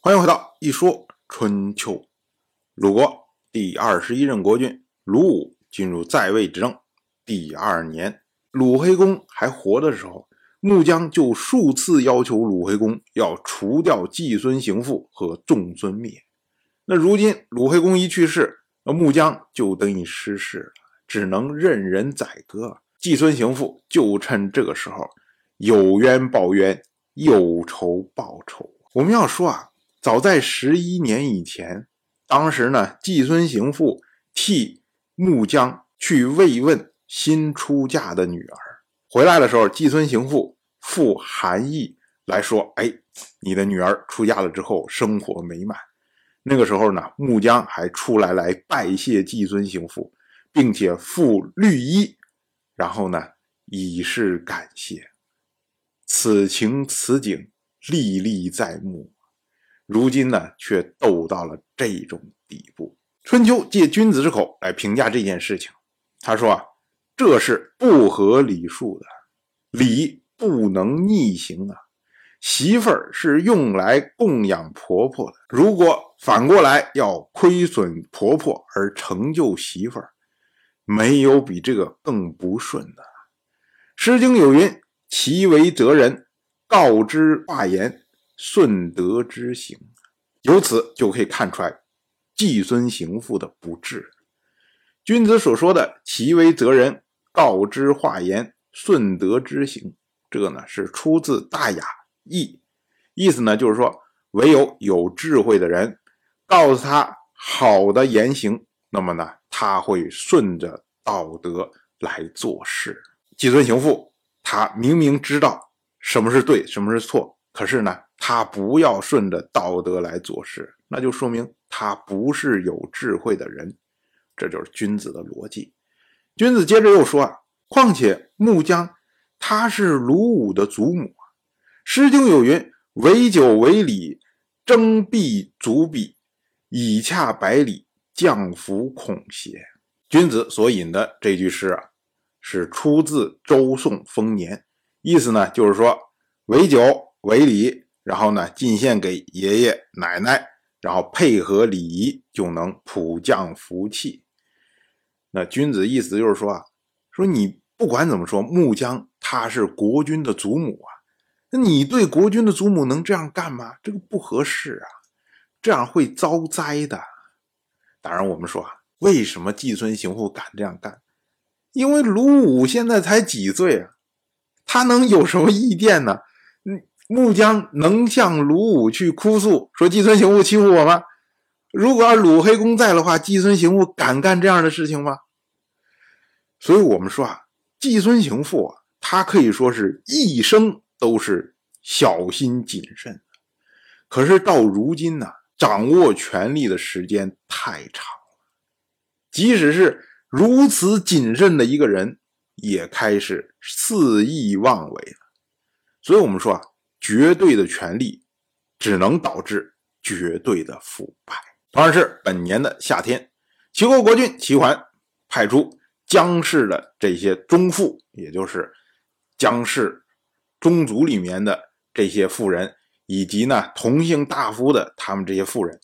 欢迎回到一说春秋。鲁国第二十一任国君鲁武进入在位执政第二年，鲁黑公还活的时候，穆姜就数次要求鲁黑公要除掉季孙行父和仲孙灭。那如今鲁黑公一去世，那穆姜就等于失势了，只能任人宰割。季孙行父就趁这个时候有冤报冤，有仇报仇。我们要说啊。早在十一年以前，当时呢，季孙行父替穆姜去慰问新出嫁的女儿，回来的时候，季孙行父复韩义来说：“哎，你的女儿出嫁了之后，生活美满。”那个时候呢，穆姜还出来来拜谢季孙行父，并且付绿衣，然后呢，以示感谢。此情此景，历历在目。如今呢，却斗到了这种地步。春秋借君子之口来评价这件事情，他说啊，这是不合礼数的，礼不能逆行啊。媳妇儿是用来供养婆婆的，如果反过来要亏损婆婆而成就媳妇儿，没有比这个更不顺的。《诗经》有云：“其为哲人，告之化言。”顺德之行，由此就可以看出来季孙行父的不智。君子所说的“其为泽人，告之化言，顺德之行”，这个呢是出自《大雅》义，意思呢就是说，唯有有智慧的人告诉他好的言行，那么呢他会顺着道德来做事。季孙行父他明明知道什么是对，什么是错，可是呢。他不要顺着道德来做事，那就说明他不是有智慧的人，这就是君子的逻辑。君子接着又说啊，况且穆姜他是鲁武的祖母啊，《诗经》有云：“为酒为礼，征必足比，以洽百里，降服恐邪。”君子所引的这句诗啊，是出自周宋丰年，意思呢就是说为酒为礼。然后呢，进献给爷爷奶奶，然后配合礼仪，就能普降福气。那君子意思就是说啊，说你不管怎么说，穆姜他是国君的祖母啊，那你对国君的祖母能这样干吗？这个不合适啊，这样会遭灾的。当然，我们说啊，为什么季孙行父敢这样干？因为鲁武现在才几岁啊，他能有什么意见呢？穆姜能向鲁武去哭诉说季孙行父欺负我吗？如果要鲁黑公在的话，季孙行父敢干这样的事情吗？所以，我们说啊，季孙行父啊，他可以说是一生都是小心谨慎。可是到如今呢，掌握权力的时间太长了，即使是如此谨慎的一个人，也开始肆意妄为了。所以，我们说啊。绝对的权力只能导致绝对的腐败。同样是本年的夏天，齐国国君齐桓派出姜氏的这些宗妇，也就是姜氏宗族里面的这些妇人，以及呢同姓大夫的他们这些妇人，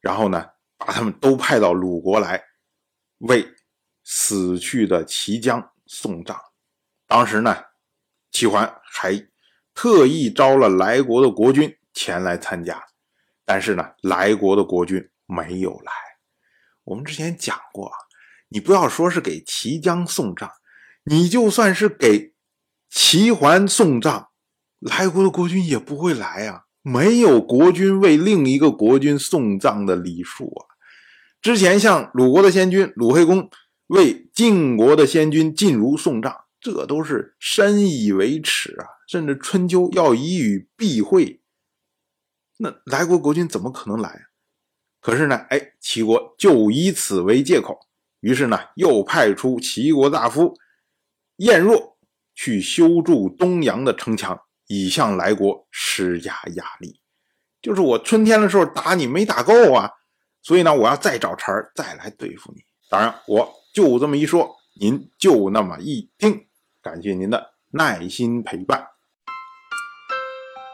然后呢把他们都派到鲁国来为死去的齐姜送葬。当时呢，齐桓还。特意招了来国的国君前来参加，但是呢，来国的国君没有来。我们之前讲过啊，你不要说是给齐姜送葬，你就算是给齐桓送葬，来国的国君也不会来啊。没有国君为另一个国君送葬的礼数啊。之前像鲁国的先君鲁惠公为晋国的先君晋如送葬，这都是深以为耻啊。甚至春秋要以与避讳，那来国国君怎么可能来？可是呢，哎，齐国就以此为借口，于是呢，又派出齐国大夫晏若去修筑东阳的城墙，以向来国施加压力。就是我春天的时候打你没打够啊，所以呢，我要再找茬儿再来对付你。当然，我就这么一说，您就那么一听。感谢您的耐心陪伴。